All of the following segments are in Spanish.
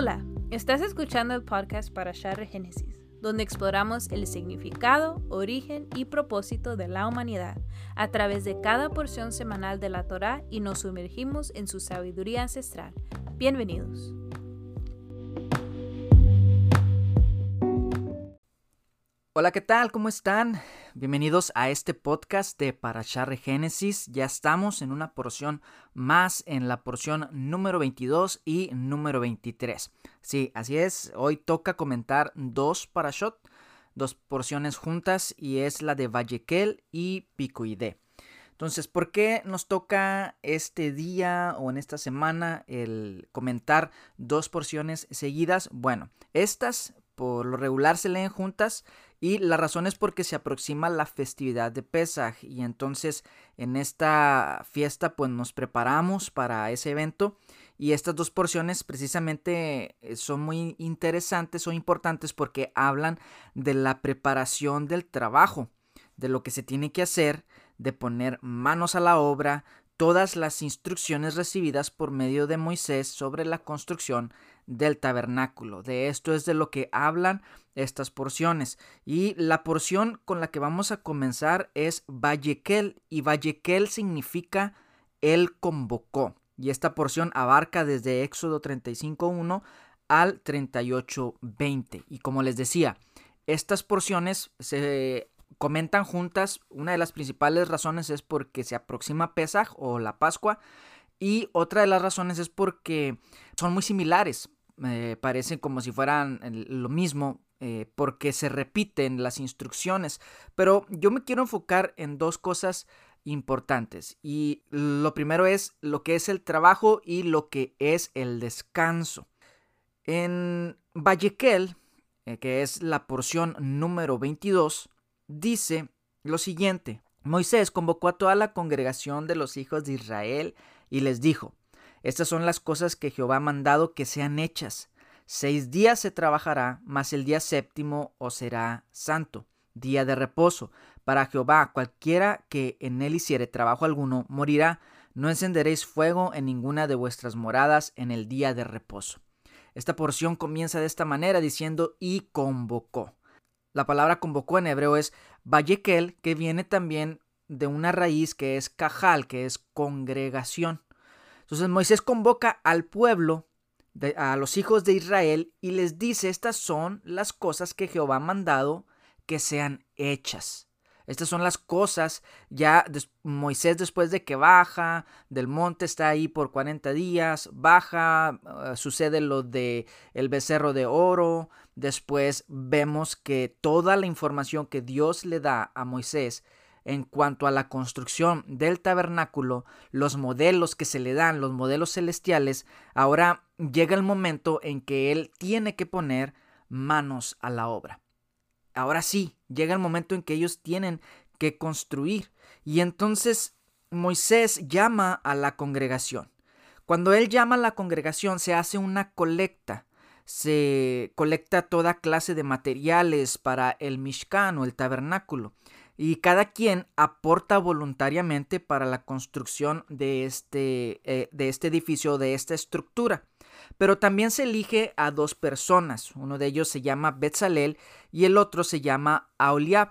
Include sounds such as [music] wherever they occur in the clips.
Hola, estás escuchando el podcast para Share Génesis, donde exploramos el significado, origen y propósito de la humanidad a través de cada porción semanal de la Torá y nos sumergimos en su sabiduría ancestral. Bienvenidos. Hola, ¿qué tal? ¿Cómo están? Bienvenidos a este podcast de Parashar Génesis. Ya estamos en una porción más, en la porción número 22 y número 23. Sí, así es. Hoy toca comentar dos Parashot, dos porciones juntas, y es la de Vallequel y Picoide. Entonces, ¿por qué nos toca este día o en esta semana el comentar dos porciones seguidas? Bueno, estas por lo regular se leen juntas y la razón es porque se aproxima la festividad de Pesaj y entonces en esta fiesta pues nos preparamos para ese evento y estas dos porciones precisamente eh, son muy interesantes o importantes porque hablan de la preparación del trabajo, de lo que se tiene que hacer, de poner manos a la obra, todas las instrucciones recibidas por medio de Moisés sobre la construcción del tabernáculo. De esto es de lo que hablan estas porciones. Y la porción con la que vamos a comenzar es Vallequel. Y Vallequel significa Él convocó. Y esta porción abarca desde Éxodo 35.1 al 38.20. Y como les decía, estas porciones se comentan juntas. Una de las principales razones es porque se aproxima Pesaj o la Pascua. Y otra de las razones es porque son muy similares me parecen como si fueran lo mismo eh, porque se repiten las instrucciones. Pero yo me quiero enfocar en dos cosas importantes. Y lo primero es lo que es el trabajo y lo que es el descanso. En Vallequel, eh, que es la porción número 22, dice lo siguiente. Moisés convocó a toda la congregación de los hijos de Israel y les dijo, estas son las cosas que Jehová ha mandado que sean hechas. Seis días se trabajará, mas el día séptimo os será santo, día de reposo. Para Jehová, cualquiera que en él hiciere trabajo alguno, morirá. No encenderéis fuego en ninguna de vuestras moradas en el día de reposo. Esta porción comienza de esta manera diciendo y convocó. La palabra convocó en hebreo es Vallekel, que viene también de una raíz que es cajal, que es congregación. Entonces Moisés convoca al pueblo, a los hijos de Israel, y les dice, estas son las cosas que Jehová ha mandado que sean hechas. Estas son las cosas, ya Moisés después de que baja del monte, está ahí por 40 días, baja, ah, sucede lo de el becerro de oro, después vemos que toda la información que Dios le da a Moisés en cuanto a la construcción del tabernáculo, los modelos que se le dan, los modelos celestiales, ahora llega el momento en que él tiene que poner manos a la obra. Ahora sí, llega el momento en que ellos tienen que construir. Y entonces Moisés llama a la congregación. Cuando él llama a la congregación se hace una colecta. Se colecta toda clase de materiales para el Mishkan o el tabernáculo y cada quien aporta voluntariamente para la construcción de este, eh, de este edificio, de esta estructura. Pero también se elige a dos personas, uno de ellos se llama Betzalel y el otro se llama Aholiab.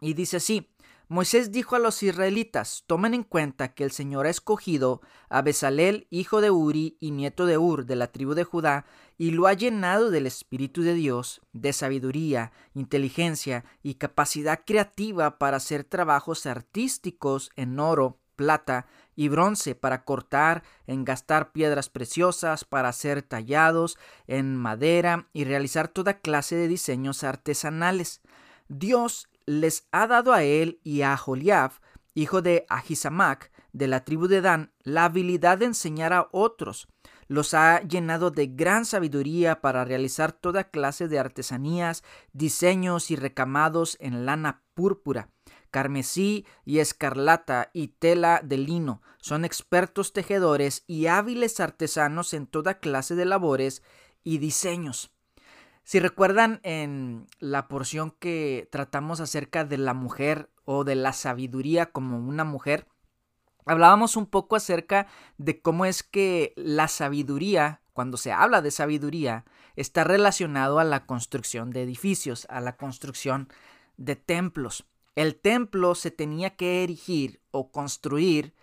Y dice así, Moisés dijo a los israelitas, tomen en cuenta que el Señor ha escogido a Bezalel, hijo de Uri y nieto de Ur, de la tribu de Judá, y lo ha llenado del Espíritu de Dios, de sabiduría, inteligencia y capacidad creativa para hacer trabajos artísticos en oro, plata y bronce, para cortar, engastar piedras preciosas, para hacer tallados en madera y realizar toda clase de diseños artesanales. Dios les ha dado a él y a Joliab, hijo de Ahisamac, de la tribu de Dan, la habilidad de enseñar a otros. Los ha llenado de gran sabiduría para realizar toda clase de artesanías, diseños y recamados en lana púrpura, carmesí y escarlata y tela de lino. Son expertos tejedores y hábiles artesanos en toda clase de labores y diseños. Si recuerdan en la porción que tratamos acerca de la mujer o de la sabiduría como una mujer, hablábamos un poco acerca de cómo es que la sabiduría cuando se habla de sabiduría, está relacionado a la construcción de edificios, a la construcción de templos. El templo se tenía que erigir o construir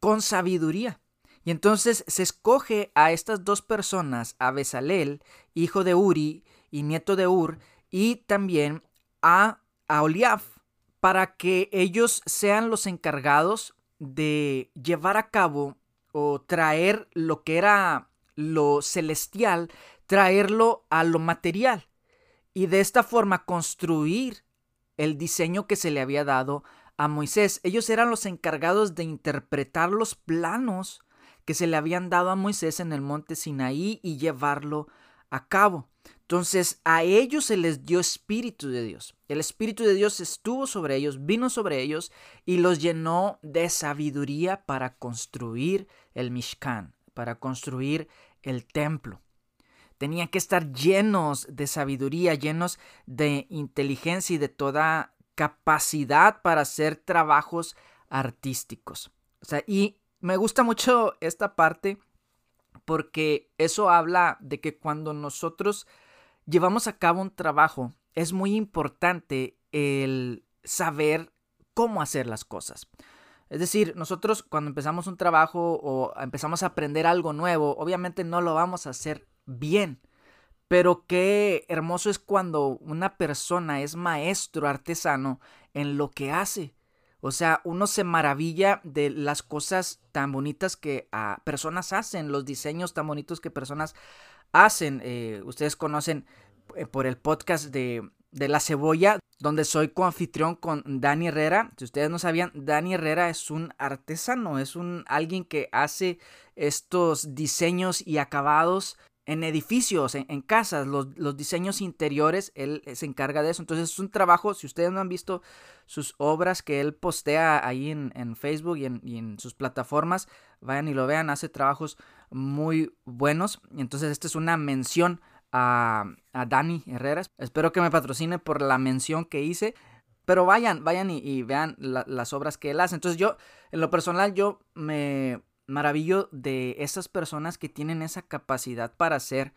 con sabiduría. Y entonces se escoge a estas dos personas, a Besalel, hijo de Uri y nieto de Ur, y también a, a Oliaf, para que ellos sean los encargados de llevar a cabo o traer lo que era lo celestial, traerlo a lo material y de esta forma construir el diseño que se le había dado a Moisés. Ellos eran los encargados de interpretar los planos que se le habían dado a Moisés en el monte Sinaí y llevarlo a cabo. Entonces a ellos se les dio espíritu de Dios. El espíritu de Dios estuvo sobre ellos, vino sobre ellos y los llenó de sabiduría para construir el Mishkan, para construir el templo. Tenían que estar llenos de sabiduría, llenos de inteligencia y de toda capacidad para hacer trabajos artísticos. O sea, y me gusta mucho esta parte porque eso habla de que cuando nosotros llevamos a cabo un trabajo, es muy importante el saber cómo hacer las cosas. Es decir, nosotros cuando empezamos un trabajo o empezamos a aprender algo nuevo, obviamente no lo vamos a hacer bien. Pero qué hermoso es cuando una persona es maestro artesano en lo que hace. O sea, uno se maravilla de las cosas tan bonitas que personas hacen, los diseños tan bonitos que personas hacen. Eh, ustedes conocen eh, por el podcast de, de, La Cebolla, donde soy coanfitrión con Dani Herrera. Si ustedes no sabían, Dani Herrera es un artesano, es un alguien que hace estos diseños y acabados en edificios, en, casas, los, diseños interiores, él se encarga de eso. Entonces es un trabajo, si ustedes no han visto sus obras que él postea ahí en, Facebook y en, sus plataformas, vayan y lo vean, hace trabajos muy buenos. Entonces esta es una mención a, a Dani Herrera. Espero que me patrocine por la mención que hice. Pero vayan, vayan y, vean las obras que él hace. Entonces yo, en lo personal, yo me maravillo de esas personas que tienen esa capacidad para hacer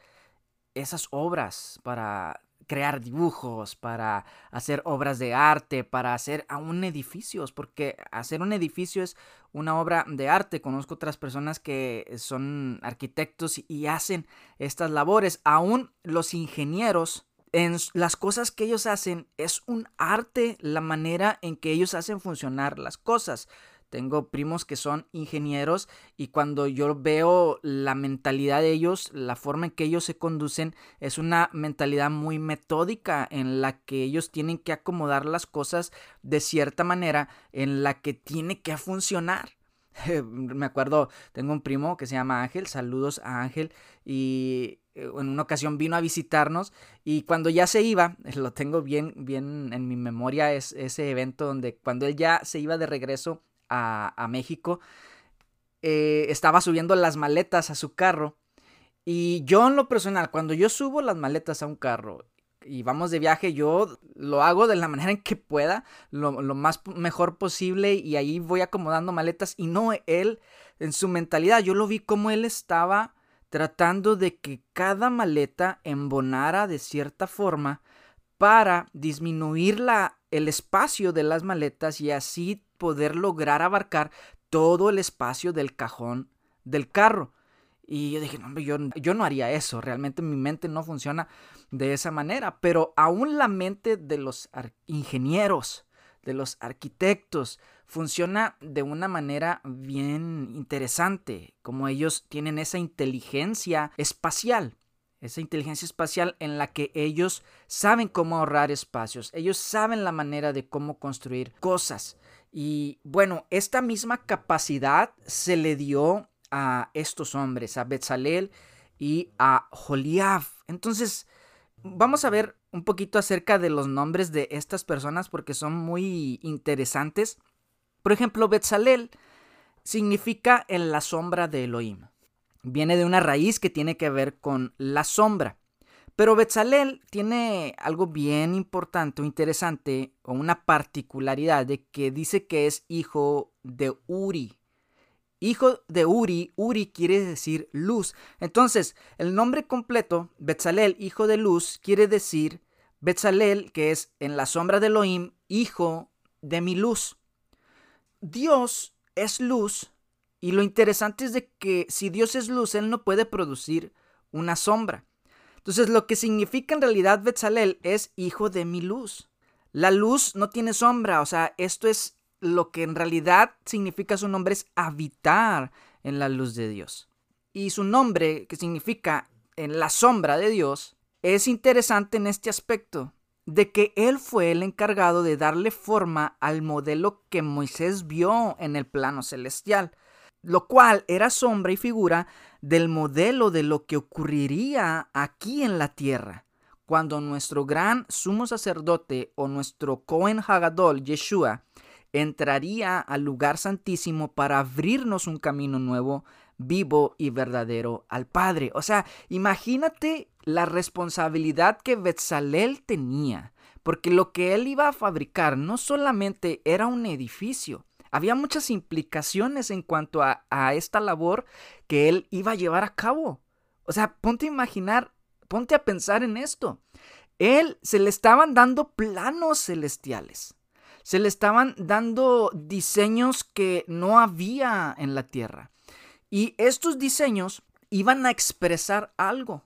esas obras, para crear dibujos, para hacer obras de arte, para hacer aún edificios, porque hacer un edificio es una obra de arte. Conozco otras personas que son arquitectos y hacen estas labores. Aún los ingenieros, en las cosas que ellos hacen, es un arte la manera en que ellos hacen funcionar las cosas. Tengo primos que son ingenieros y cuando yo veo la mentalidad de ellos, la forma en que ellos se conducen, es una mentalidad muy metódica en la que ellos tienen que acomodar las cosas de cierta manera en la que tiene que funcionar. [laughs] Me acuerdo, tengo un primo que se llama Ángel, saludos a Ángel, y eh, en una ocasión vino a visitarnos y cuando ya se iba, [laughs] lo tengo bien, bien en mi memoria, es ese evento donde cuando él ya se iba de regreso a, México, eh, estaba subiendo las maletas a su carro. Y yo en lo personal, cuando yo subo las maletas a un carro y vamos de viaje, yo lo hago de la [laughs] manera en que pueda, lo, más mejor posible y ahí voy acomodando maletas y no él en su mentalidad, yo lo vi como él estaba tratando de que cada maleta embonara de cierta forma para disminuir la, el espacio de las maletas y así poder lograr abarcar todo el espacio del cajón del carro. Y yo dije, no, yo, yo no haría eso, realmente mi mente no funciona de esa manera, pero aún la mente de los ingenieros, de los arquitectos, funciona de una manera bien interesante, como ellos tienen esa inteligencia espacial esa inteligencia espacial en la que ellos saben cómo ahorrar espacios, ellos saben la manera de cómo construir cosas. Y bueno, esta misma capacidad se le dio a estos hombres, a Betzalel y a Joliab. Entonces, vamos a ver un poquito acerca de los nombres de estas personas porque son muy interesantes. Por ejemplo, Betzalel significa en la sombra de Elohim viene de una raíz que tiene que ver con la sombra. Pero Betzalel tiene algo bien importante o interesante o una particularidad de que dice que es hijo de Uri. hijo de Uri, Uri quiere decir luz. Entonces, el nombre completo, Betzalel, hijo de luz, quiere decir Betzalel, que es en la sombra de Elohim, hijo de mi luz. Dios es luz y lo interesante es de que si Dios es luz, Él no puede producir una sombra. Entonces, lo que significa en realidad Betzalel es hijo de mi luz. La luz no tiene sombra, o sea, esto es lo que en realidad significa su nombre es habitar en la luz de Dios. Y su nombre, que significa en la sombra de Dios, es interesante en este aspecto, de que él fue el encargado de darle forma al modelo que Moisés vio en el plano celestial, lo cual era sombra y figura del modelo de lo que ocurriría aquí en la tierra cuando nuestro gran sumo sacerdote o nuestro Cohen Hagadol, Yeshua, entraría al lugar santísimo para abrirnos un camino nuevo, vivo y verdadero al Padre. O sea, imagínate la responsabilidad que Betzalel tenía, porque lo que él iba a fabricar no solamente era un edificio, había muchas implicaciones en cuanto a, esta labor que él iba a llevar a cabo. O sea, ponte a imaginar Ponte a pensar en esto. Él se le estaban dando planos celestiales. Se le estaban dando diseños que no había en la tierra. Y estos diseños iban a expresar algo.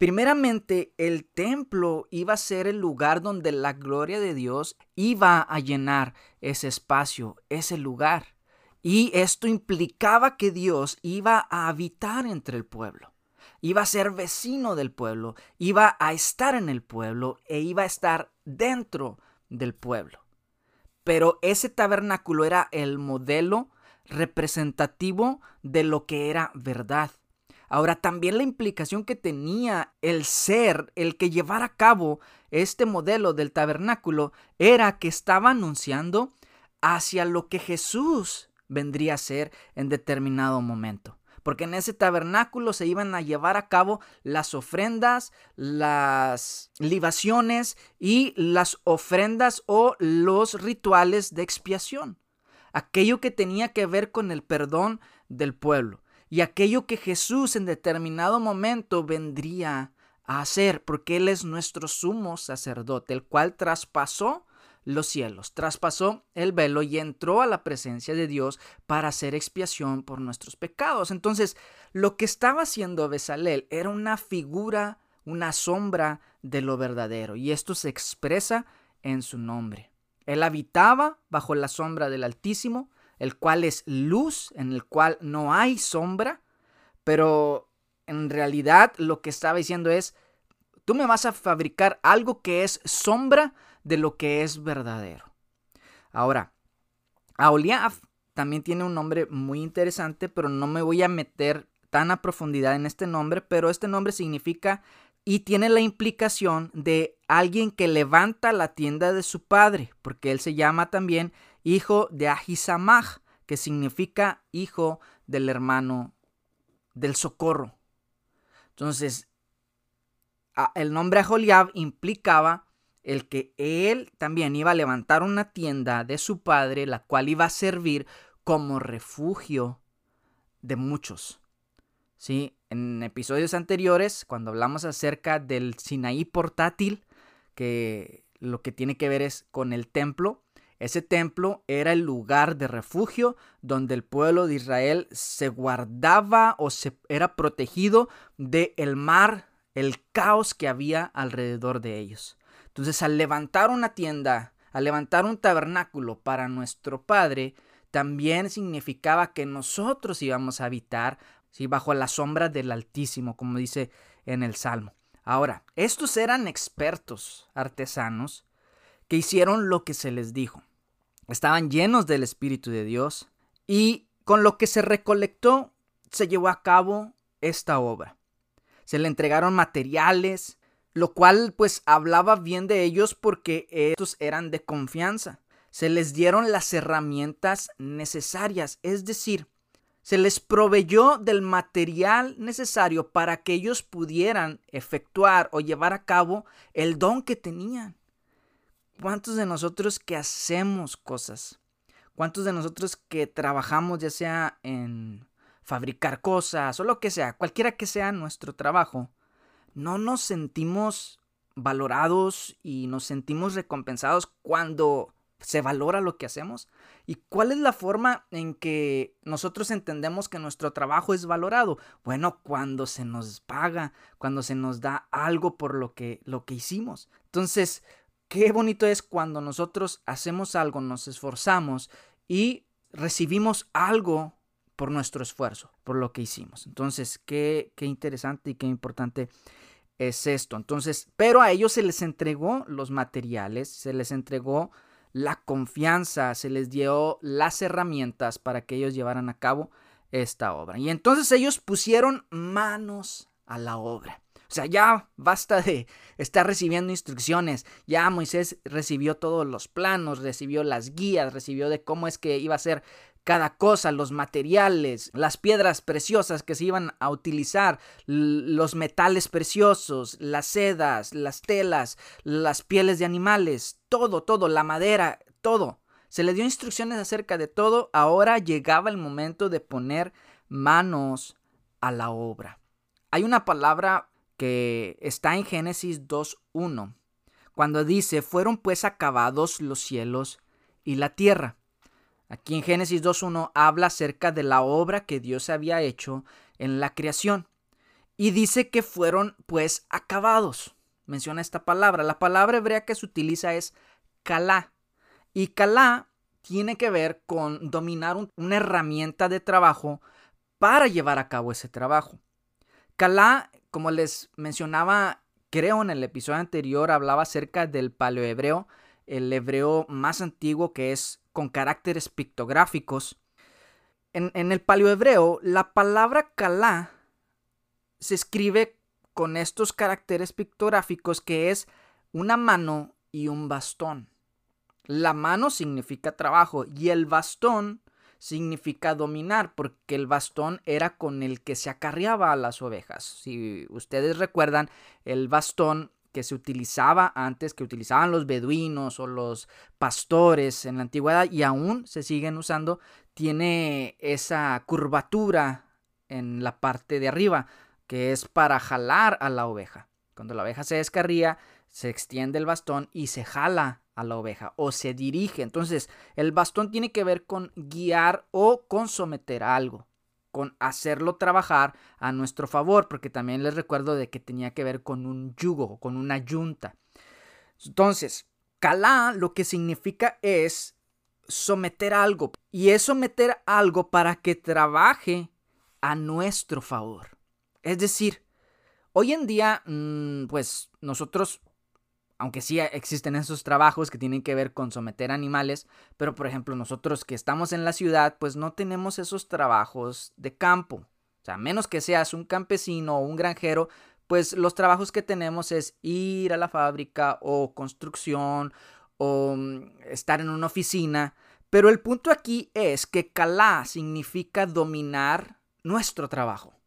Primeramente, el templo iba a ser el lugar donde la gloria de Dios iba a llenar ese espacio, ese lugar. Y esto implicaba que Dios iba a habitar entre el pueblo iba a ser vecino del pueblo, iba a estar en el pueblo e iba a estar dentro del pueblo. Pero ese tabernáculo era el modelo representativo de lo que era verdad. Ahora, también la implicación que tenía el ser, el que llevara a cabo este modelo del tabernáculo, era que estaba anunciando hacia lo que Jesús vendría a ser en determinado momento porque en ese tabernáculo se iban a llevar a cabo las ofrendas, las libaciones y las ofrendas o los rituales de expiación. Aquello que tenía que ver con el perdón del pueblo y aquello que Jesús en determinado momento vendría a hacer, porque Él es nuestro sumo sacerdote, el cual traspasó los cielos, traspasó el velo y entró a la presencia de Dios para hacer expiación por nuestros pecados. Entonces, lo que estaba haciendo Besalel era una figura, una sombra de lo verdadero, y esto se expresa en su nombre. Él habitaba bajo la sombra del Altísimo, el cual es luz, en el cual no hay sombra, pero en realidad lo que estaba diciendo es, tú me vas a fabricar algo que es sombra de lo que es verdadero. Ahora, Aoliaf también tiene un nombre muy interesante, pero no me voy a meter tan a profundidad en este nombre, pero este nombre significa y tiene la implicación de alguien que levanta la tienda de su padre, porque él se llama también hijo de Ahisamach, que significa hijo del hermano del socorro. Entonces, el nombre Aholiab implicaba el que él también iba a levantar una tienda de su padre, la cual iba a servir como refugio de muchos. ¿Sí? En episodios anteriores, cuando hablamos acerca del Sinaí portátil, que lo que tiene que ver es con el templo, ese templo era el lugar de refugio donde el pueblo de Israel se guardaba o se era protegido del el mar, el caos que había alrededor de ellos. Entonces, al levantar una tienda, al levantar un tabernáculo para nuestro Padre, también significaba que nosotros íbamos a habitar ¿sí? bajo la sombra del Altísimo, como dice en el Salmo. Ahora, estos eran expertos artesanos que hicieron lo que se les dijo. Estaban llenos del Espíritu de Dios y con lo que se recolectó se llevó a cabo esta obra. Se le entregaron materiales, lo cual pues hablaba bien de ellos porque estos eran de confianza. Se les dieron las herramientas necesarias, es decir, se les proveyó del material necesario para que ellos pudieran efectuar o llevar a cabo el don que tenían. ¿Cuántos de nosotros que hacemos cosas? ¿Cuántos de nosotros que trabajamos ya sea en fabricar cosas o lo que sea, cualquiera que sea nuestro trabajo, no nos sentimos valorados y nos sentimos recompensados cuando se valora lo que hacemos? ¿Y cuál es la forma en que nosotros entendemos que nuestro trabajo es valorado? Bueno, cuando se nos paga, cuando se nos da algo por lo que, lo que hicimos. Entonces, qué bonito es cuando nosotros hacemos algo, nos esforzamos y recibimos algo por nuestro esfuerzo, por lo que hicimos. Entonces, qué, qué interesante y qué importante es esto. Entonces, pero a ellos se les entregó los materiales, se les entregó la confianza, se les dio las herramientas para que ellos llevaran a cabo esta obra. Y entonces ellos pusieron manos a la obra. O sea, ya basta de estar recibiendo instrucciones. Ya Moisés recibió todos los planos, recibió las guías, recibió de cómo es que iba a ser cada cosa, los materiales, las piedras preciosas que se iban a utilizar, los metales preciosos, las sedas, las telas, las pieles de animales, todo, todo, la madera, todo. Se le dio instrucciones acerca de todo. Ahora llegaba el momento de poner manos a la obra. Hay una palabra que está en Génesis 2.1, cuando dice, fueron pues acabados los cielos y la tierra. Aquí en Génesis 2.1 habla acerca de la obra que Dios había hecho en la creación. Y dice que fueron pues acabados. Menciona esta palabra. La palabra hebrea que se utiliza es kalá. Y kalá tiene que ver con dominar una herramienta de trabajo para llevar a cabo ese trabajo. Kalá como les mencionaba, creo en el episodio anterior, hablaba acerca del paleohebreo, el hebreo más antiguo que es con caracteres pictográficos. En, el paleohebreo, la palabra kalá se escribe con estos caracteres pictográficos que es una mano y un bastón. La mano significa trabajo y el bastón significa dominar, porque el bastón era con el que se acarreaba a las ovejas. Si ustedes recuerdan, el bastón que se utilizaba antes, que utilizaban los beduinos o los pastores en la antigüedad y aún se siguen usando, tiene esa curvatura en la parte de arriba, que es para jalar a la oveja. Cuando la oveja se descarría, se extiende el bastón y se jala a la oveja o se dirige. Entonces, el bastón tiene que ver con guiar o con someter a algo, con hacerlo trabajar a nuestro favor, porque también les recuerdo de que tenía que ver con un yugo, con una yunta. Entonces, calá lo que significa es someter algo y es someter algo para que trabaje a nuestro favor. Es decir, hoy en día, mm, pues nosotros aunque sí existen esos trabajos que tienen que ver con someter animales, pero por ejemplo nosotros que estamos en la ciudad, pues no tenemos esos trabajos de campo. O sea, menos que seas un campesino o un granjero, pues los trabajos que tenemos es ir a la fábrica o construcción o mm, estar en una oficina. Pero el punto aquí es que calá significa dominar nuestro trabajo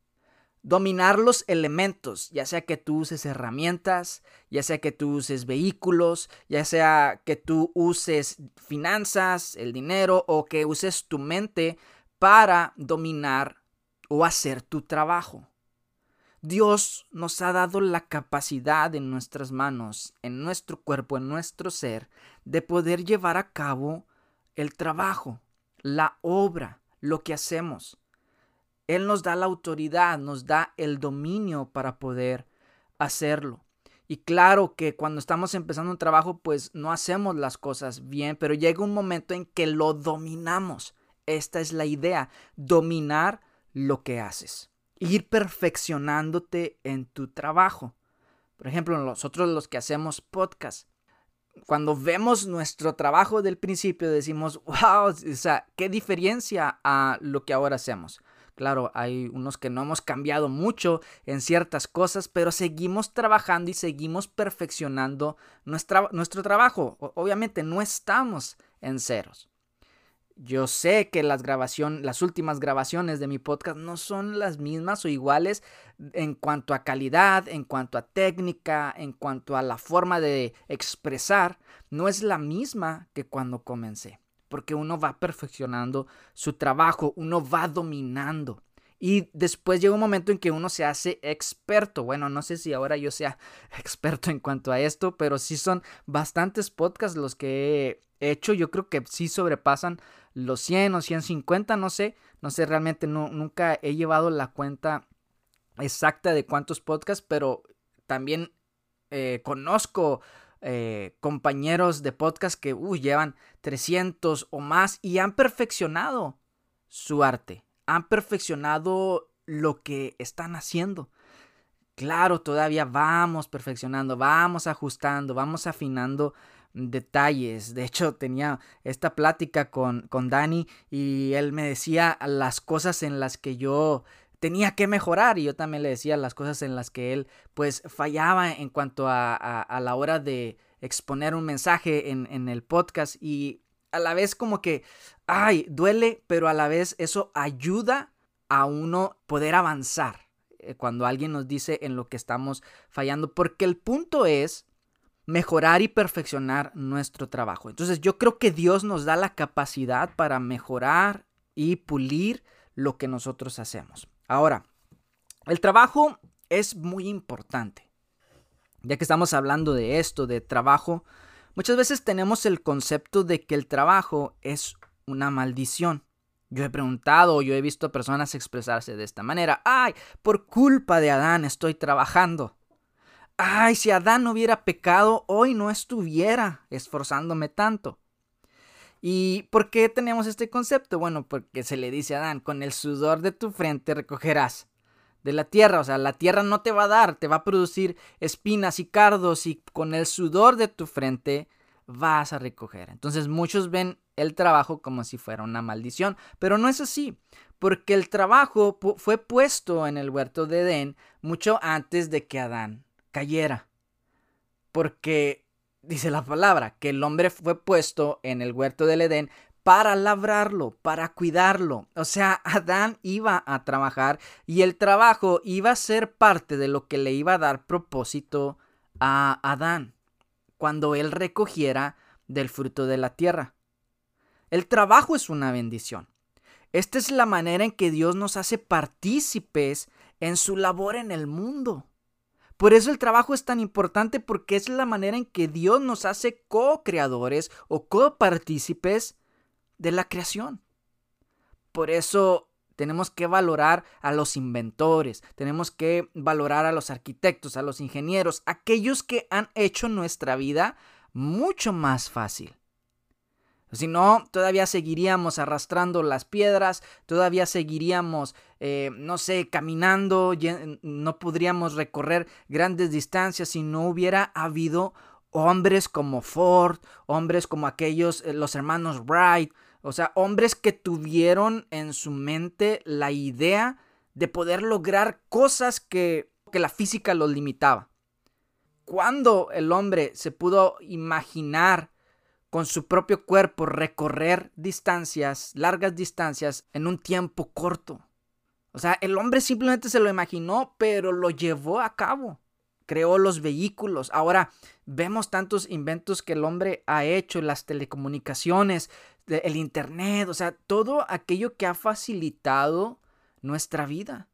dominar los elementos, ya sea que tú uses herramientas, ya sea que tú uses vehículos, ya sea que tú uses finanzas, el dinero o que uses tu mente para dominar o hacer tu trabajo. Dios nos ha dado la capacidad en nuestras manos, en nuestro cuerpo, en nuestro ser, de poder llevar a cabo el trabajo, la obra, lo que hacemos. Él nos da la autoridad, nos da el dominio para poder hacerlo. Y claro que cuando estamos empezando un trabajo, pues no hacemos las cosas bien, pero llega un momento en que lo dominamos. Esta es la idea, dominar lo que haces. Ir perfeccionándote en tu trabajo. Por ejemplo, nosotros los que hacemos podcast, cuando vemos nuestro trabajo del principio decimos, wow, o sea, qué diferencia a lo que ahora hacemos. Claro, hay unos que no hemos cambiado mucho en ciertas cosas, pero seguimos trabajando y seguimos perfeccionando nuestro trabajo. Obviamente no estamos en ceros. Yo sé que las grabaciones, las últimas grabaciones de mi podcast no son las mismas o iguales en cuanto a calidad, en cuanto a técnica, en cuanto a la forma de expresar, no es la misma que cuando comencé. Porque uno va perfeccionando su trabajo, uno va dominando. Y después llega un momento en que uno se hace experto. Bueno, no sé si ahora yo sea [laughs] experto en cuanto a esto, pero sí son bastantes podcasts los que he hecho. Yo creo que sí sobrepasan los 100 o 150, no sé. No sé, realmente no, nunca he llevado la cuenta exacta de cuántos podcasts, pero también eh, conozco eh, compañeros de podcast que llevan 300 o más y han perfeccionado su arte han perfeccionado lo que están haciendo. Claro, todavía vamos perfeccionando, vamos ajustando, vamos afinando detalles. De hecho, tenía esta plática con, con Dani y él me decía las cosas en las que yo tenía que mejorar y yo también le decía las cosas en las que él pues fallaba en cuanto a, a, la hora de exponer un mensaje en, en el podcast y a la vez como que, ay, duele, pero a la vez eso ayuda a uno poder avanzar eh, cuando alguien nos dice en lo que estamos fallando, porque el punto es mejorar y perfeccionar nuestro trabajo. Entonces yo creo que Dios nos da la capacidad para mejorar y pulir lo que nosotros hacemos. Ahora, el trabajo es muy importante. Ya que estamos hablando de esto, de trabajo, Muchas veces tenemos el concepto de que el trabajo es una maldición. Yo he preguntado, yo he visto personas expresarse de esta manera. Ay, por culpa de Adán estoy trabajando. Ay, si Adán no hubiera pecado, hoy no estuviera esforzándome tanto. ¿Y por qué tenemos este concepto? Bueno, porque se le dice a Adán, con el sudor de tu frente recogerás de la tierra, o sea, la tierra no te va a dar, te va a producir espinas y cardos y con el sudor de tu frente vas a recoger. Entonces muchos ven el trabajo como si fuera una maldición, pero no es así, porque el trabajo fue puesto en el huerto de Edén mucho antes de que Adán cayera. Porque dice la palabra que el hombre fue puesto en el huerto del Edén para labrarlo, para cuidarlo. O sea, Adán iba a trabajar y el trabajo iba a ser parte de lo que le iba a dar propósito a Adán cuando él recogiera del fruto de la tierra. El trabajo es una bendición. Esta es la manera en que Dios nos hace partícipes en su labor en el mundo. Por eso el trabajo es tan importante porque es la manera en que Dios nos hace co-creadores o co-partícipes de la creación. Por eso tenemos que valorar a los inventores, tenemos que valorar a los arquitectos, a los ingenieros, aquellos que han hecho nuestra vida mucho más fácil. Si no, todavía seguiríamos arrastrando las piedras, todavía seguiríamos, eh, no sé, caminando, no podríamos recorrer grandes distancias si no hubiera habido hombres como Ford, hombres como aquellos, eh, los hermanos Wright, o sea, hombres que tuvieron en su mente la idea de poder lograr cosas que, que la física los limitaba. Cuando el hombre se pudo imaginar con su propio cuerpo recorrer distancias, largas distancias, en un tiempo corto. O sea, el hombre simplemente se lo imaginó, pero lo llevó a cabo. Creó los vehículos. Ahora vemos tantos inventos que el hombre ha hecho, las telecomunicaciones, el Internet, o sea, todo aquello que ha facilitado nuestra vida.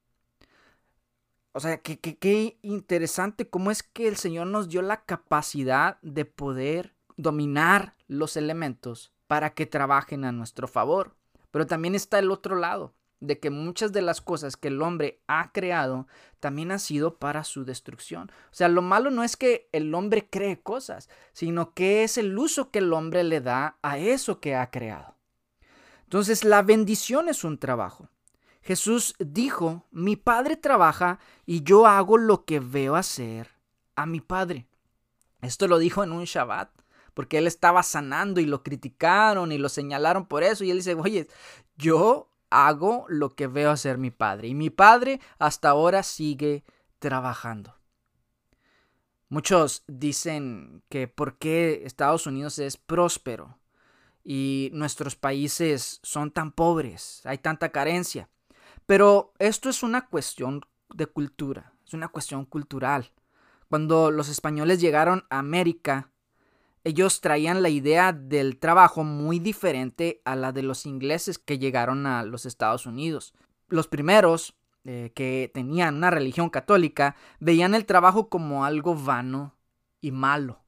O sea, qué interesante cómo es que el Señor nos dio la capacidad de poder dominar los elementos para que trabajen a nuestro favor. Pero también está el otro lado de que muchas de las cosas que el hombre ha creado también ha sido para su destrucción. O sea, lo malo no es que el hombre cree cosas, sino que es el uso que el hombre le da a eso que ha creado. Entonces, la bendición es un trabajo. Jesús dijo, mi Padre trabaja y yo hago lo que veo hacer a mi Padre. Esto lo dijo en un Shabbat porque él estaba sanando y lo criticaron y lo señalaron por eso. Y él dice, oye, yo hago lo que veo hacer mi padre. Y mi padre hasta ahora sigue trabajando. Muchos dicen que por qué Estados Unidos es próspero y nuestros países son tan pobres, hay tanta carencia. Pero esto es una cuestión de cultura, es una cuestión cultural. Cuando los españoles llegaron a América, ellos traían la idea del trabajo muy diferente a la de los ingleses que llegaron a los Estados Unidos. Los primeros, eh, que tenían una religión católica, veían el trabajo como algo vano y malo.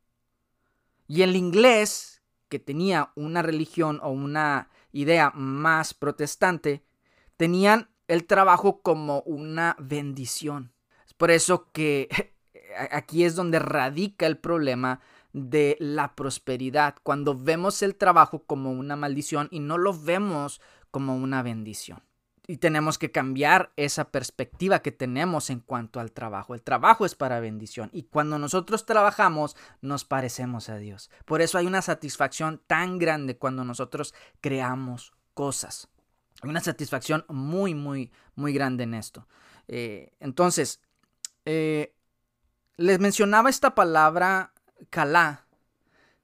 Y el inglés, que tenía una religión o una idea más protestante, tenían el trabajo como una bendición. Es por eso que [laughs] aquí es donde radica el problema de la prosperidad, cuando vemos el trabajo como una maldición y no lo vemos como una bendición. Y tenemos que cambiar esa perspectiva que tenemos en cuanto al trabajo. El trabajo es para bendición y cuando nosotros trabajamos nos parecemos a Dios. Por eso hay una satisfacción tan grande cuando nosotros creamos cosas. Hay una satisfacción muy, muy, muy grande en esto. Eh, entonces, eh, les mencionaba esta palabra Kalá,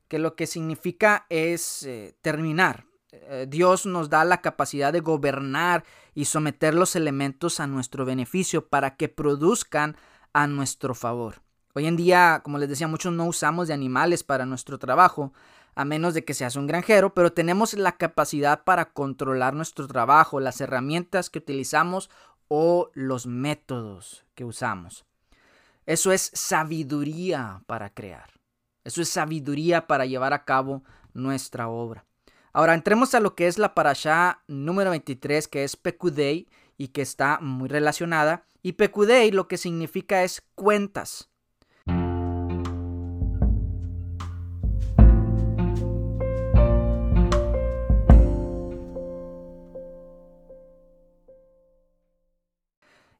que lo que significa es eh, terminar. Eh, Dios nos da la capacidad de gobernar y someter los elementos a nuestro beneficio para que produzcan a nuestro favor. Hoy en día, como les decía, muchos no usamos de animales para nuestro trabajo, a menos de que seas un granjero, pero tenemos la capacidad para controlar nuestro trabajo, las herramientas que utilizamos o los métodos que usamos. Eso es sabiduría para crear. Eso es sabiduría para llevar a cabo nuestra obra. Ahora entremos a lo que es la parasha número 23, que es Pekudei y que está muy relacionada. Y Pekudei lo que significa es cuentas.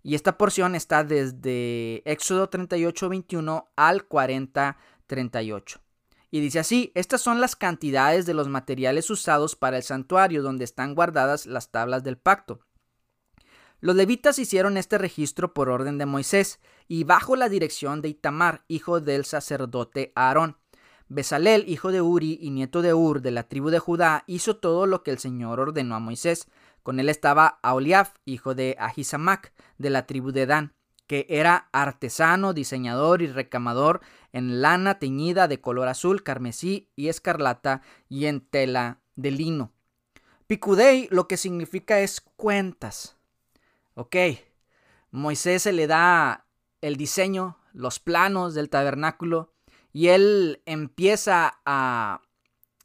Y esta porción está desde Éxodo 38, 21 al 40, 38. Y dice así, estas son las cantidades de los materiales usados para el santuario donde están guardadas las tablas del pacto. Los levitas hicieron este registro por orden de Moisés y bajo la dirección de Itamar, hijo del sacerdote Aarón. Besalel, hijo de Uri y nieto de Ur de la tribu de Judá, hizo todo lo que el Señor ordenó a Moisés. Con él estaba Aoliaf, hijo de Ahisamac, de la tribu de Dan que era artesano, diseñador y recamador en lana teñida de color azul, carmesí y escarlata y en tela de lino. Picudei lo que significa es cuentas. Ok, Moisés se le da el diseño, los planos del tabernáculo y él empieza a,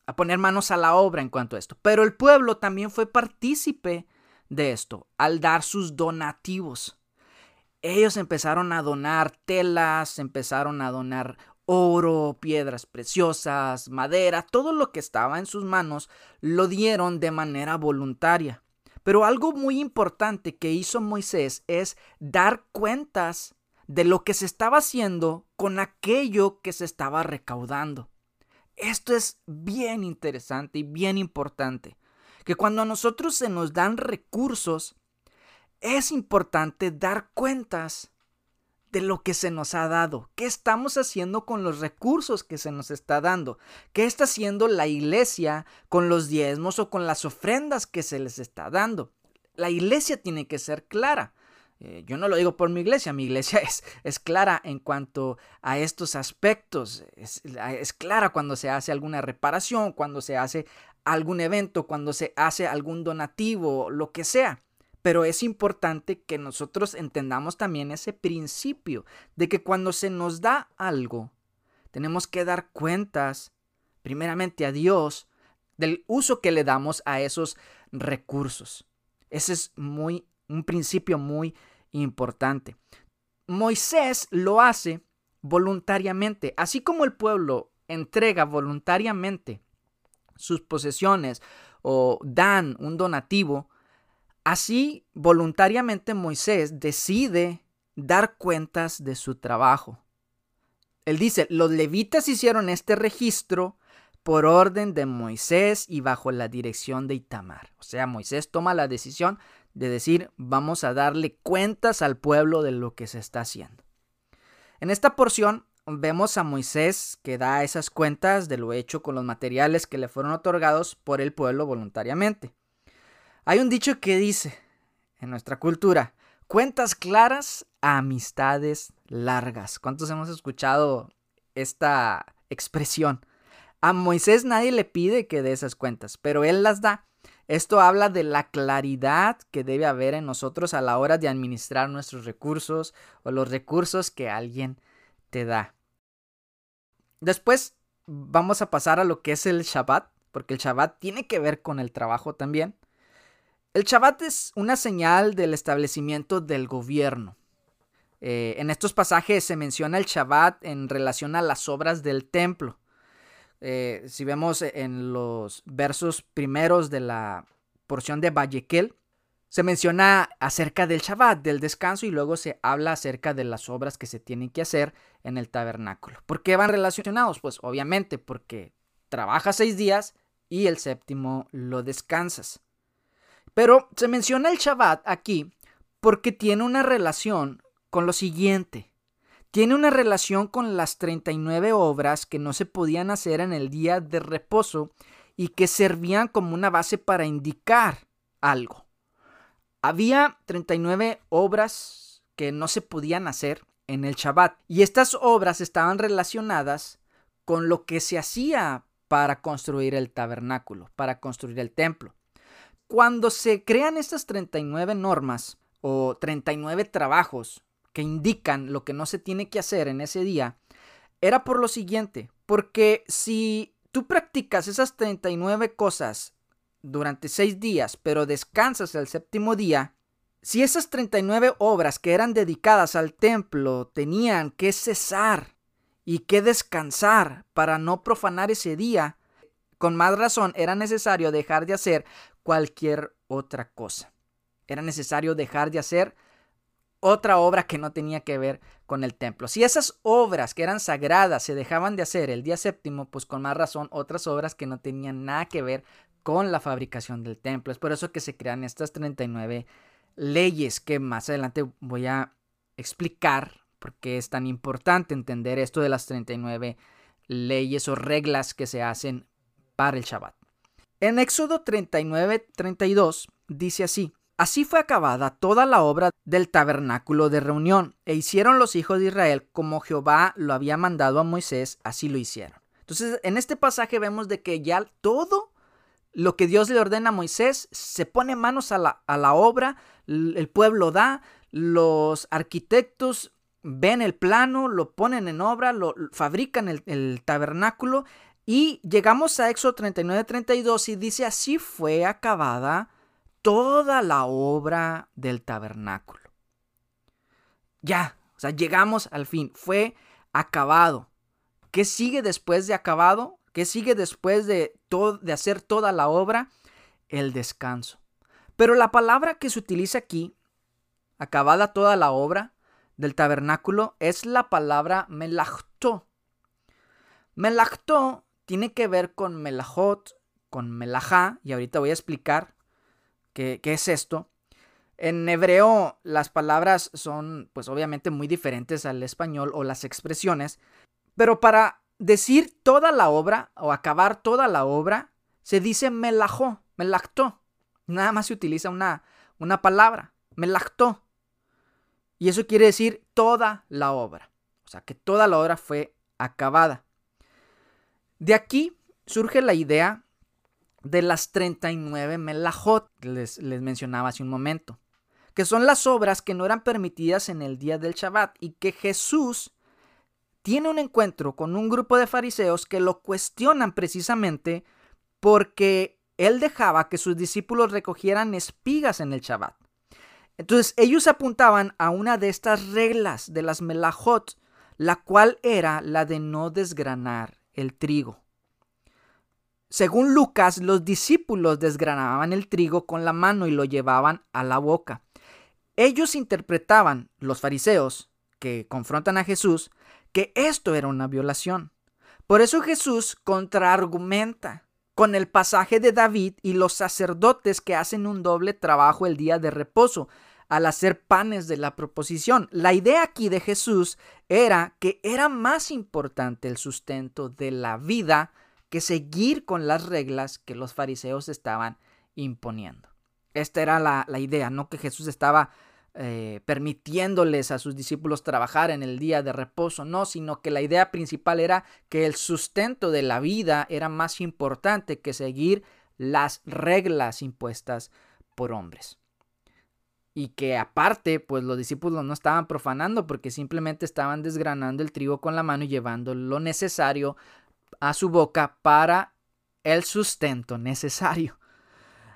a poner manos a la obra en cuanto a esto. Pero el pueblo también fue partícipe de esto al dar sus donativos ellos empezaron a donar telas, empezaron a donar oro, piedras preciosas, madera, todo lo que estaba en sus manos lo dieron de manera voluntaria. Pero algo muy importante que hizo Moisés es dar cuentas de lo que se estaba haciendo con aquello que se estaba recaudando. Esto es bien interesante y bien importante, que cuando a nosotros se nos dan recursos, es importante dar cuentas de lo que se nos ha dado, qué estamos haciendo con los recursos que se nos está dando, qué está haciendo la iglesia con los diezmos o con las ofrendas que se les está dando. La iglesia tiene que ser clara. Eh, yo no lo digo por mi iglesia, mi iglesia [laughs] es, es clara en cuanto a estos aspectos, es, es clara cuando se hace alguna reparación, cuando se hace algún evento, cuando se hace algún donativo, lo que sea. Pero es importante que nosotros entendamos también ese principio de que cuando se nos da algo, tenemos que dar cuentas primeramente a Dios del uso que le damos a esos recursos. Ese es muy un principio muy importante. Moisés lo hace voluntariamente, así como el pueblo entrega voluntariamente sus posesiones o dan un donativo, Así, voluntariamente Moisés decide dar cuentas de su trabajo. Él dice, los levitas hicieron este registro por orden de Moisés y bajo la dirección de Itamar. O sea, Moisés toma la decisión de decir, vamos a darle cuentas al pueblo de lo que se está haciendo. En esta porción vemos a Moisés que da esas cuentas de lo hecho con los materiales que le fueron otorgados por el pueblo voluntariamente. Hay un dicho que dice en nuestra cultura, cuentas claras, amistades largas. ¿Cuántos hemos escuchado esta expresión? A Moisés nadie le pide que dé esas cuentas, pero él las da. Esto habla de la claridad que debe haber en nosotros a la hora de administrar nuestros recursos o los recursos que alguien te da. Después vamos a pasar a lo que es el Shabbat, porque el Shabbat tiene que ver con el trabajo también. El Shabbat es una señal del establecimiento del gobierno. Eh, en estos pasajes se menciona el Shabbat en relación a las obras del templo. Eh, si vemos en los versos primeros de la porción de Vallequel, se menciona acerca del Shabbat, del descanso, y luego se habla acerca de las obras que se tienen que hacer en el tabernáculo. ¿Por qué van relacionados? Pues obviamente porque trabajas seis días y el séptimo lo descansas. Pero se menciona el Shabbat aquí porque tiene una relación con lo siguiente tiene una relación con las 39 obras que no se podían hacer en el día de reposo y que servían como una base para indicar algo. Había 39 obras que no se podían hacer en el Shabbat y estas obras estaban relacionadas con lo que se hacía para construir el tabernáculo, para construir el templo. Cuando se crean estas 39 normas o 39 trabajos que indican lo que no se tiene que hacer en ese día, era por lo siguiente, porque si tú practicas esas 39 cosas durante seis días, pero descansas el séptimo día, si esas 39 obras que eran dedicadas al templo tenían que cesar y que descansar para no profanar ese día, con más razón era necesario dejar de hacer cualquier otra cosa. Era necesario dejar de hacer otra obra que no tenía que ver con el templo. Si esas obras que eran sagradas se dejaban de hacer el día séptimo, pues con más razón otras obras que no tenían nada que ver con la fabricación del templo. Es por eso que se crean estas 39 leyes que más adelante voy a explicar porque es tan importante entender esto de las 39 leyes o reglas que se hacen para el Shabbat. En Éxodo 39-32 dice así, Así fue acabada toda la obra del tabernáculo de reunión, e hicieron los hijos de Israel como Jehová lo había mandado a Moisés, así lo hicieron. Entonces, en este pasaje vemos de que ya todo lo que Dios le ordena a Moisés se pone manos a la, a la obra, el pueblo da, los arquitectos ven el plano, lo ponen en obra, lo fabrican el tabernáculo y llegamos a Éxodo 39-32 y dice así fue acabada toda la obra del tabernáculo. Ya, o sea, llegamos al fin, fue acabado. ¿Qué sigue después de acabado? ¿Qué sigue después de, de hacer toda la obra? El descanso. Pero la palabra que se utiliza aquí, acabada toda la obra del tabernáculo, es la palabra melachto. Melachto tiene que ver con melajot, con melajá, y ahorita voy a explicar ¿Qué, es esto? En hebreo las palabras son pues obviamente muy diferentes al español o las expresiones, pero para decir toda la obra o acabar toda la obra se dice melajó, melactó. Nada más se utiliza una, una palabra, melactó. Y eso quiere decir toda la obra. O sea, que toda la obra fue acabada. De aquí surge la idea de las 39 melajot les, les mencionaba hace un momento, que son las obras que no eran permitidas en el día del Shabbat y que Jesús tiene un encuentro con un grupo de fariseos que lo cuestionan precisamente porque él dejaba que sus discípulos recogieran espigas en el Shabbat. Entonces ellos apuntaban a una de estas reglas de las melajot, la cual era la de no desgranar el trigo. Según Lucas, los discípulos desgranaban el trigo con la mano y lo llevaban a la boca. Ellos interpretaban, los fariseos, que confrontan a Jesús, que esto era una violación. Por eso Jesús contraargumenta con el pasaje de David y los sacerdotes que hacen un doble trabajo el día de reposo al hacer panes de la proposición. La idea aquí de Jesús era que era más importante el sustento de la vida que seguir con las reglas que los fariseos estaban imponiendo. Esta era la, idea, no que Jesús estaba eh, permitiéndoles a sus discípulos trabajar en el día de reposo, no, sino que la idea principal era que el sustento de la vida era más importante que seguir las reglas impuestas por hombres. Y que aparte, pues los discípulos no estaban profanando porque simplemente estaban desgranando el trigo con la mano y llevando lo necesario a su boca para el sustento necesario.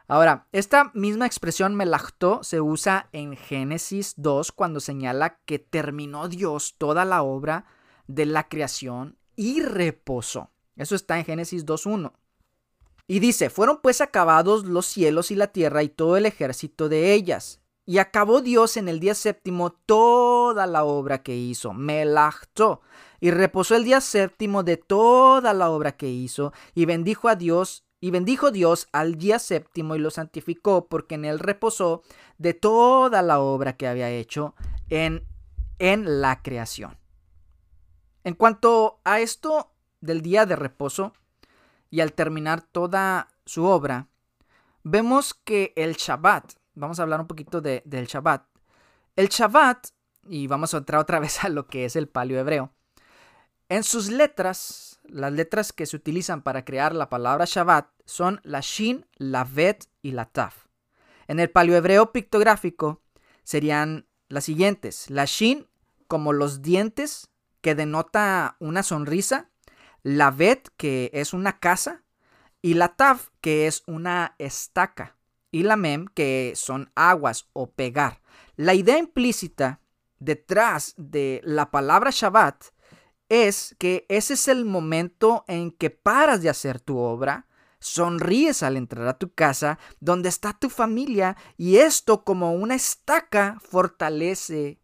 Ahora, esta misma expresión melachto se usa en Génesis 2 cuando señala que terminó Dios toda la obra de la creación y reposó. Eso está en Génesis 2.1. Y dice, fueron pues acabados los cielos y la tierra y todo el ejército de ellas. Y acabó Dios en el día séptimo toda la obra que hizo, melachto, y reposó el día séptimo de toda la obra que hizo, y bendijo a Dios y bendijo Dios al día séptimo y lo santificó porque en él reposó de toda la obra que había hecho en, en la creación. En cuanto a esto del día de reposo y al terminar toda su obra, vemos que el Shabbat, vamos a hablar un poquito de, del Shabbat, el Shabbat, y vamos a entrar otra [laughs] vez a lo que es el palio hebreo, en sus letras, las letras que se utilizan para crear la palabra Shabbat son la Shin, la Vet y la Taf. En el paleohebreo pictográfico serían las siguientes: la Shin como los dientes que denota una sonrisa, la Vet que es una casa y la Taf que es una estaca y la Mem que son aguas o pegar. La idea implícita detrás de la palabra Shabbat es que ese es el momento en que paras de hacer tu obra, sonríes al entrar a tu casa donde está tu familia y esto como una estaca fortalece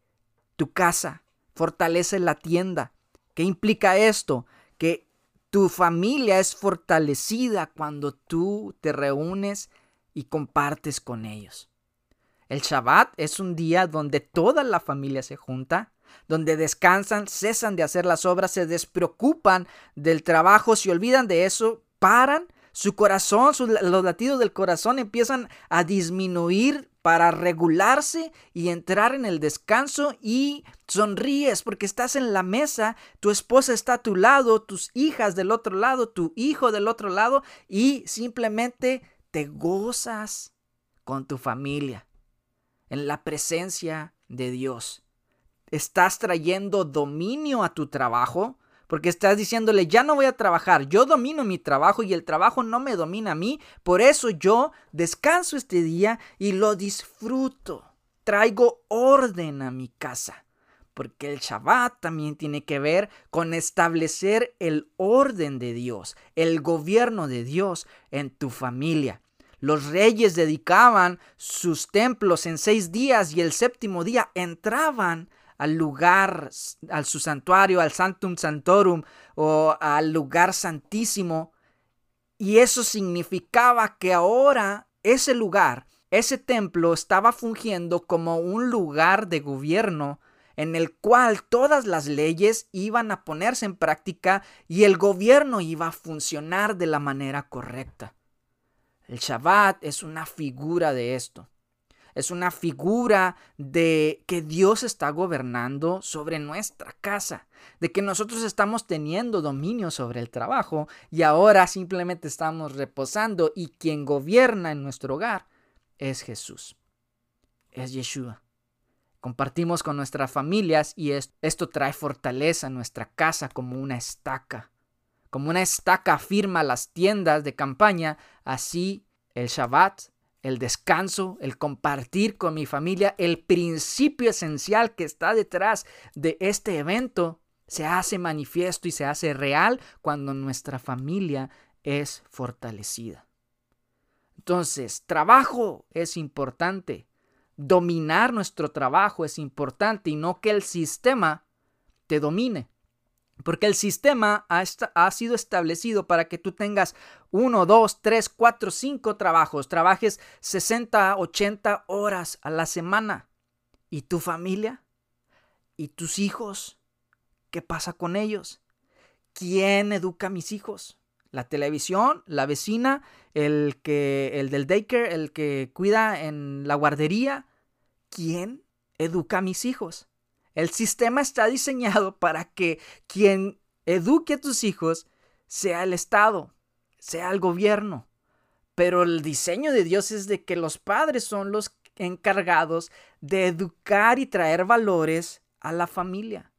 tu casa, fortalece la tienda. ¿Qué implica esto? Que tu familia es fortalecida cuando tú te reúnes y compartes con ellos. El Shabbat es un día donde toda la familia se junta donde descansan, cesan de hacer las obras, se despreocupan del trabajo, se olvidan de eso, paran, su corazón, los latidos del corazón empiezan a disminuir para regularse y entrar en el descanso y sonríes porque estás en la mesa, tu esposa está a tu lado, tus hijas del otro lado, tu hijo del otro lado y simplemente te gozas con tu familia en la presencia de Dios estás trayendo dominio a tu trabajo, porque estás diciéndole, ya no voy a trabajar, yo domino mi trabajo y el trabajo no me domina a mí, por eso yo descanso este día y lo disfruto. Traigo orden a mi casa, porque el Shabbat también tiene que ver con establecer el orden de Dios, el gobierno de Dios en tu familia. Los reyes dedicaban sus templos en seis días y el séptimo día entraban al lugar, al su santuario, al Santum Santorum o al lugar santísimo. Y eso significaba que ahora ese lugar, ese templo estaba fungiendo como un lugar de gobierno en el cual todas las leyes iban a ponerse en práctica y el gobierno iba a funcionar de la manera correcta. El Shabbat es una figura de esto es una figura de que Dios está gobernando sobre nuestra casa, de que nosotros estamos teniendo dominio sobre el trabajo y ahora simplemente estamos reposando y quien gobierna en nuestro hogar es Jesús, es Yeshua. Compartimos con nuestras familias y esto trae fortaleza a nuestra casa como una estaca. Como una estaca afirma las tiendas de campaña, así el Shabbat el descanso, el compartir con mi familia, el principio esencial que está detrás de este evento se hace manifiesto y se hace real cuando nuestra familia es fortalecida. Entonces, trabajo es importante. Dominar nuestro trabajo es importante y no que el sistema te domine. Porque el sistema ha, sido establecido para que tú tengas uno, dos, tres, cuatro, cinco trabajos, trabajes 60, 80 horas a la semana. ¿Y tu familia? ¿Y tus hijos? ¿Qué pasa con ellos? ¿Quién educa a mis hijos? ¿La televisión? ¿La vecina? ¿El, que, el del daycare? ¿El que cuida en la guardería? ¿Quién? educa a mis hijos. El sistema está diseñado para que quien eduque a tus hijos sea el Estado, sea el gobierno. Pero el diseño de Dios es de que los padres son los encargados de educar y traer valores a la familia.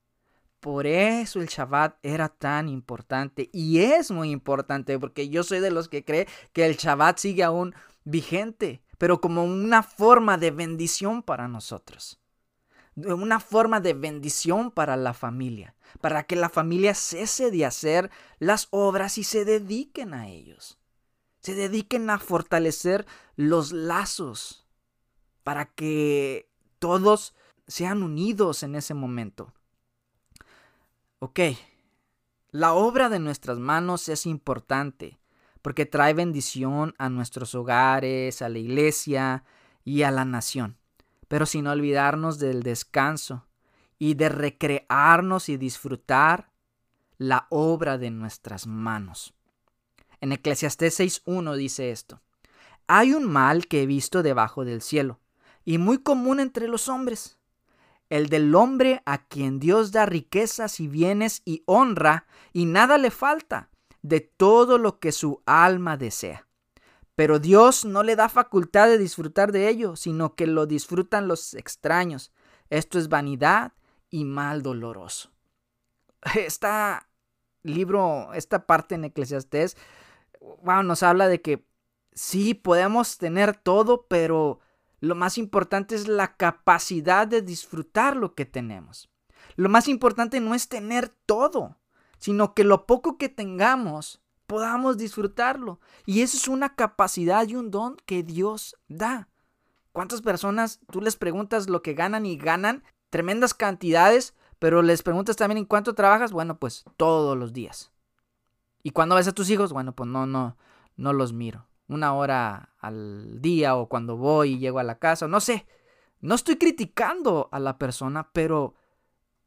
Por eso el Shabbat era tan importante y es muy importante porque yo soy de los que cree que el Shabbat sigue aún vigente, pero como una forma de bendición para nosotros. Una forma de bendición para la familia, para que la familia cese de hacer las obras y se dediquen a ellos. Se dediquen a fortalecer los lazos para que todos sean unidos en ese momento. Ok, la obra de nuestras manos es importante porque trae bendición a nuestros hogares, a la iglesia y a la nación, pero sin olvidarnos del descanso y de recrearnos y disfrutar la obra de nuestras manos. En Eclesiastés 6.1 dice esto, Hay un mal que he visto debajo del cielo, y muy común entre los hombres, el del hombre a quien Dios da riquezas y bienes y honra, y nada le falta de todo lo que su alma desea. Pero Dios no le da facultad de disfrutar de ello, sino que lo disfrutan los extraños. Esto es vanidad y mal doloroso. [laughs] Este libro, esta parte en Eclesiastés, nos habla de que sí podemos tener todo, pero lo más importante es la capacidad de disfrutar lo que tenemos. Lo más importante no es tener todo, sino que lo poco que tengamos podamos disfrutarlo. Y eso es una capacidad y un don que Dios da. ¿Cuántas personas tú les preguntas lo que ganan y ganan tremendas cantidades, pero les preguntas también en cuánto trabajas? Bueno, pues todos los días. ¿Y cuando ves a tus hijos? Bueno, pues no, no, no los miro una hora al día o cuando voy y llego a la casa, no sé. No estoy criticando a la persona, pero,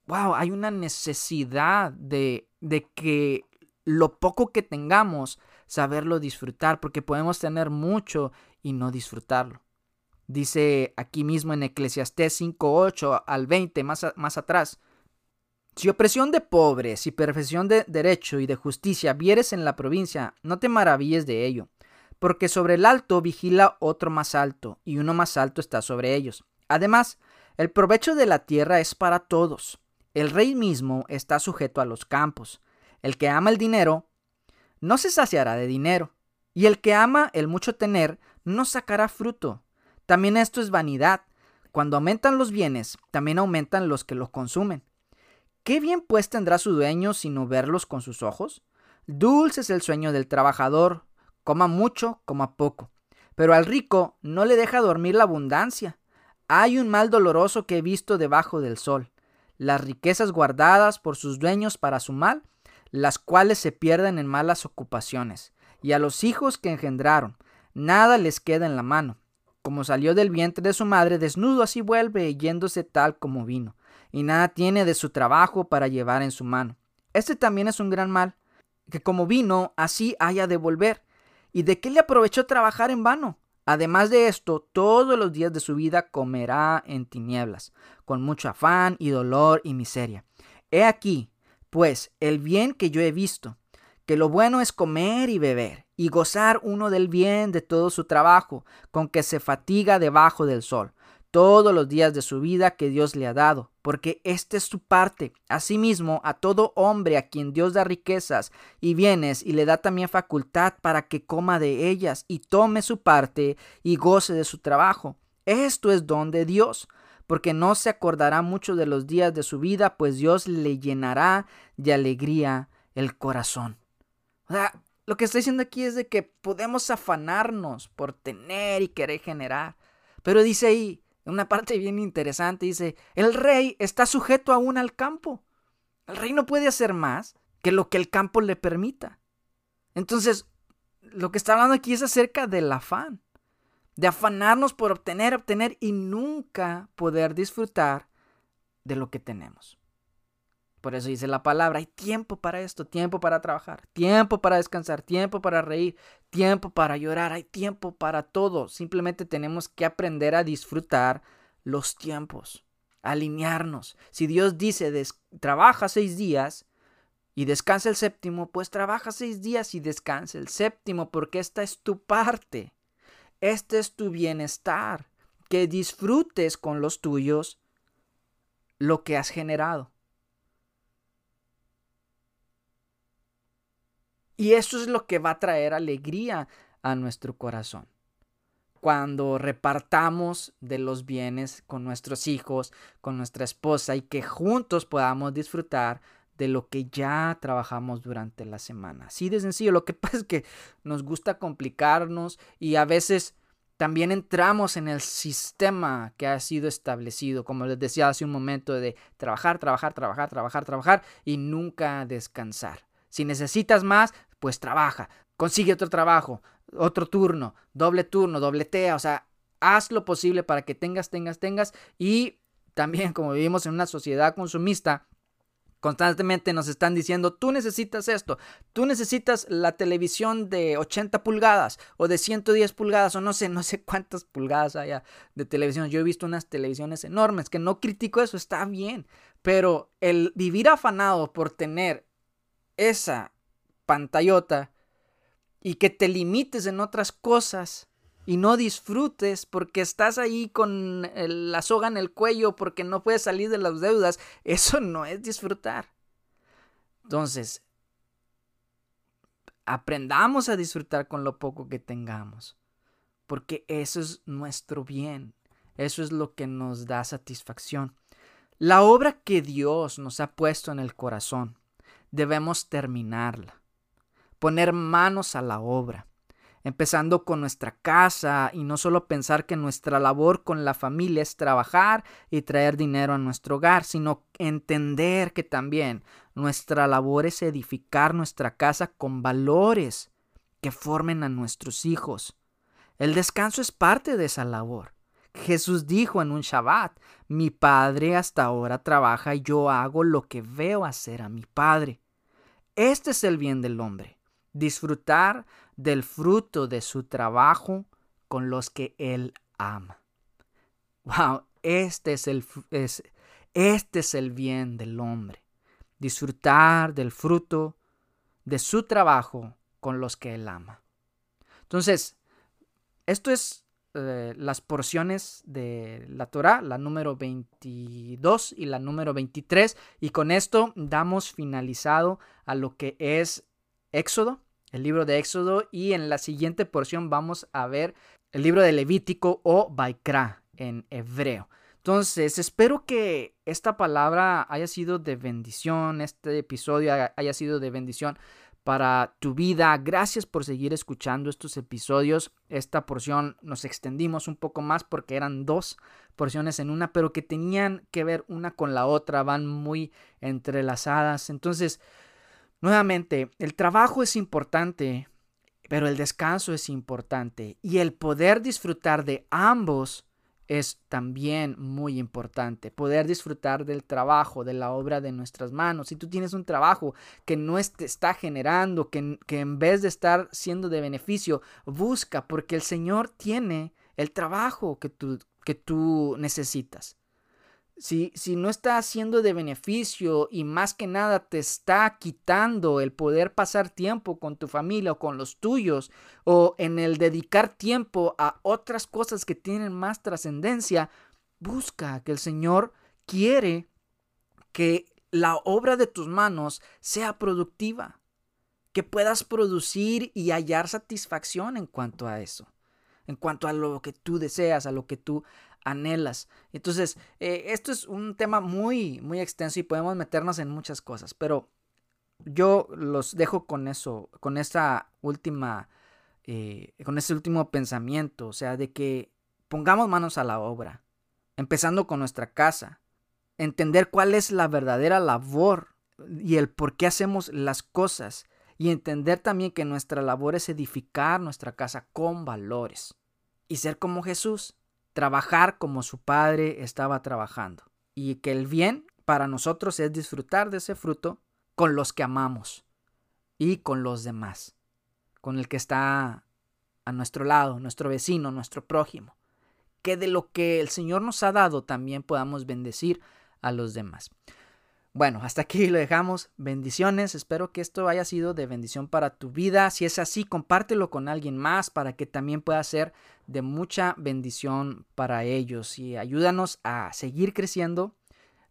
wow, hay una necesidad de, de que lo poco que tengamos, saberlo disfrutar, porque podemos tener mucho y no disfrutarlo. Dice aquí mismo en Eclesiastés 5.8 al 20, más, más atrás. Si opresión de pobres y perfección de derecho y de justicia vieres en la provincia, no te maravilles de ello porque sobre el alto vigila otro más alto, y uno más alto está sobre ellos. Además, el provecho de la tierra es para todos. El rey mismo está sujeto a los campos. El que ama el dinero no se saciará de dinero, y el que ama el mucho tener no sacará fruto. También esto es vanidad. Cuando aumentan los bienes, también aumentan los que los consumen. ¿Qué bien pues tendrá su dueño sino verlos con sus ojos? Dulce es el sueño del trabajador, coma mucho, coma poco. Pero al rico no le deja dormir la abundancia. Hay un mal doloroso que he visto debajo del sol, las riquezas guardadas por sus dueños para su mal, las cuales se pierden en malas ocupaciones, y a los hijos que engendraron, nada les queda en la mano. Como salió del vientre de su madre, desnudo así vuelve, yéndose tal como vino, y nada tiene de su trabajo para llevar en su mano. Este también es un gran mal, que como vino, así haya de volver, ¿Y de qué le aprovechó trabajar en vano? Además de esto, todos los días de su vida comerá en tinieblas, con mucho afán y dolor y miseria. He aquí, pues, el bien que yo he visto, que lo bueno es comer y beber, y gozar uno del bien de todo su trabajo, con que se fatiga debajo del sol, todos los días de su vida que Dios le ha dado, porque esta es su parte. Asimismo, a todo hombre a quien Dios da riquezas y bienes y le da también facultad para que coma de ellas y tome su parte y goce de su trabajo. Esto es don de Dios, porque no se acordará mucho de los días de su vida, pues Dios le llenará de alegría el corazón. O sea, lo que está diciendo aquí es de que podemos afanarnos por tener y querer generar. Pero dice ahí, una parte bien interesante dice, el rey está sujeto aún al campo. El rey no puede hacer más que lo que el campo le permita. Entonces, lo que está hablando aquí es acerca del afán, de afanarnos por obtener, obtener y nunca poder disfrutar de lo que tenemos. Por eso dice la palabra, hay tiempo para esto, tiempo para trabajar, tiempo para descansar, tiempo para reír, tiempo para llorar, hay tiempo para todo. Simplemente tenemos que aprender a disfrutar los tiempos. alinearnos. Si Dios dice, trabaja seis días y descansa el séptimo, pues trabaja seis días y descansa el séptimo, porque esta es tu parte. Este es tu bienestar. Que disfrutes con los tuyos lo que has generado. Y eso es lo que va a traer alegría a nuestro corazón. Cuando repartamos de los bienes con nuestros hijos, con nuestra esposa y que juntos podamos disfrutar de lo que ya trabajamos durante la semana. Así de sencillo. Lo que [laughs] pasa es que nos gusta complicarnos y a veces también entramos en el sistema que ha sido establecido, como les decía hace un momento, de trabajar, trabajar, trabajar, trabajar, trabajar y nunca descansar. Si necesitas más, pues trabaja, consigue otro trabajo, otro turno, doble turno, dobletea, o sea, haz lo posible para que tengas, tengas, tengas y también como vivimos en una sociedad consumista, constantemente nos están diciendo, tú necesitas esto, tú necesitas la televisión de 80 pulgadas o de 110 pulgadas o no sé, no sé cuántas pulgadas haya de televisión. Yo he visto unas televisiones enormes, que no critico eso, está bien, pero el vivir afanado por tener esa pantallota y que te limites en otras cosas y no disfrutes porque estás ahí con la soga en el cuello porque no puedes salir de las deudas, [laughs] eso no es disfrutar. Entonces, aprendamos a disfrutar con lo poco que tengamos, porque eso es nuestro bien, eso es lo que nos da satisfacción. La obra que Dios nos ha puesto en el corazón, debemos terminarla poner manos a la obra, empezando con nuestra casa y no solo pensar que nuestra labor con la familia es trabajar y traer dinero a nuestro hogar, sino entender que también nuestra labor es edificar nuestra casa con valores que formen a nuestros hijos. El descanso es parte de esa labor. Jesús dijo en un Shabbat, mi Padre hasta ahora trabaja y yo hago lo que veo hacer a mi Padre. Este es el bien del hombre disfrutar del fruto de su trabajo con los que Él ama. Wow, este es el, este es el bien del hombre. Disfrutar del fruto de su trabajo con los que Él ama. Entonces, esto es eh, las porciones de la Torah, la número 22 y la número 23, y con esto damos finalizado a lo que es Éxodo el libro de Éxodo y en la siguiente porción vamos a ver el libro de Levítico o Baikra en hebreo. Entonces, espero que esta palabra haya sido de bendición, este episodio haya sido de bendición para tu vida. Gracias por seguir escuchando estos episodios. Esta porción nos extendimos un poco más porque eran dos porciones en una, pero que tenían que ver una con la otra, van muy entrelazadas. Entonces, Nuevamente, el trabajo es importante, pero el descanso es importante y el poder disfrutar de ambos es también muy importante. Poder disfrutar del trabajo, de la obra de nuestras manos. Si tú tienes un trabajo que no te está generando, que, que en vez de estar siendo de beneficio, busca porque el Señor tiene el trabajo que tú, que tú necesitas si, si no está haciendo de beneficio y más que nada te está quitando el poder pasar tiempo con tu familia o con los tuyos o en el dedicar tiempo a otras cosas que tienen más trascendencia, busca que el Señor quiere que la obra de tus manos sea productiva, que puedas producir y hallar satisfacción en cuanto a eso, en cuanto a lo que tú deseas, a lo que tú anhelas. Entonces, eh, esto es un tema muy, muy extenso y podemos meternos en muchas cosas, pero yo los dejo con eso, con esa última, eh, con ese último pensamiento, o sea, de que pongamos manos a la obra, empezando con nuestra casa, entender cuál es la verdadera labor y el por qué hacemos las cosas y entender también que nuestra labor es edificar nuestra casa con valores y ser como Jesús, trabajar como su padre estaba trabajando. Y que el bien para nosotros es disfrutar de ese fruto con los que amamos y con los demás, con el que está a nuestro lado, nuestro vecino, nuestro prójimo. que de lo que el Señor nos ha dado también podamos bendecir a los demás. Bueno, hasta aquí lo dejamos. Bendiciones. Espero que esto haya sido de bendición para tu vida. Si es así, compártelo con alguien más para que también pueda ser de mucha bendición para ellos. Y ayúdanos a seguir creciendo,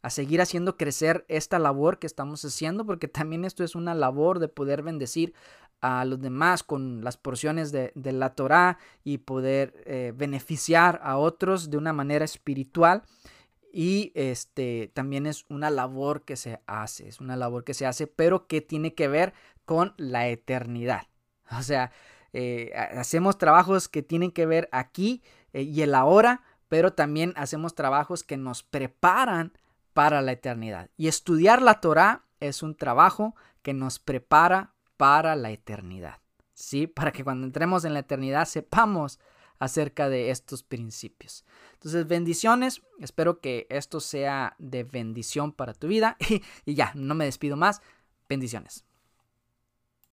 a seguir haciendo crecer esta labor que estamos haciendo, porque también esto es una labor de poder bendecir a los demás con las porciones de, la Torah y poder eh, beneficiar a otros de una manera espiritual y este también es una labor que se hace, es una labor que se hace, pero que tiene que ver con la eternidad. [laughs] O sea, eh, hacemos trabajos que tienen que ver aquí eh, y el ahora, pero también hacemos trabajos que nos preparan para la eternidad. Y estudiar la Torah es un trabajo que nos prepara para la eternidad. ¿Sí? Para que cuando entremos en la eternidad sepamos acerca de estos principios. Entonces, bendiciones. Espero que esto sea de bendición para tu vida. [laughs] Y, ya, no me despido más. Bendiciones.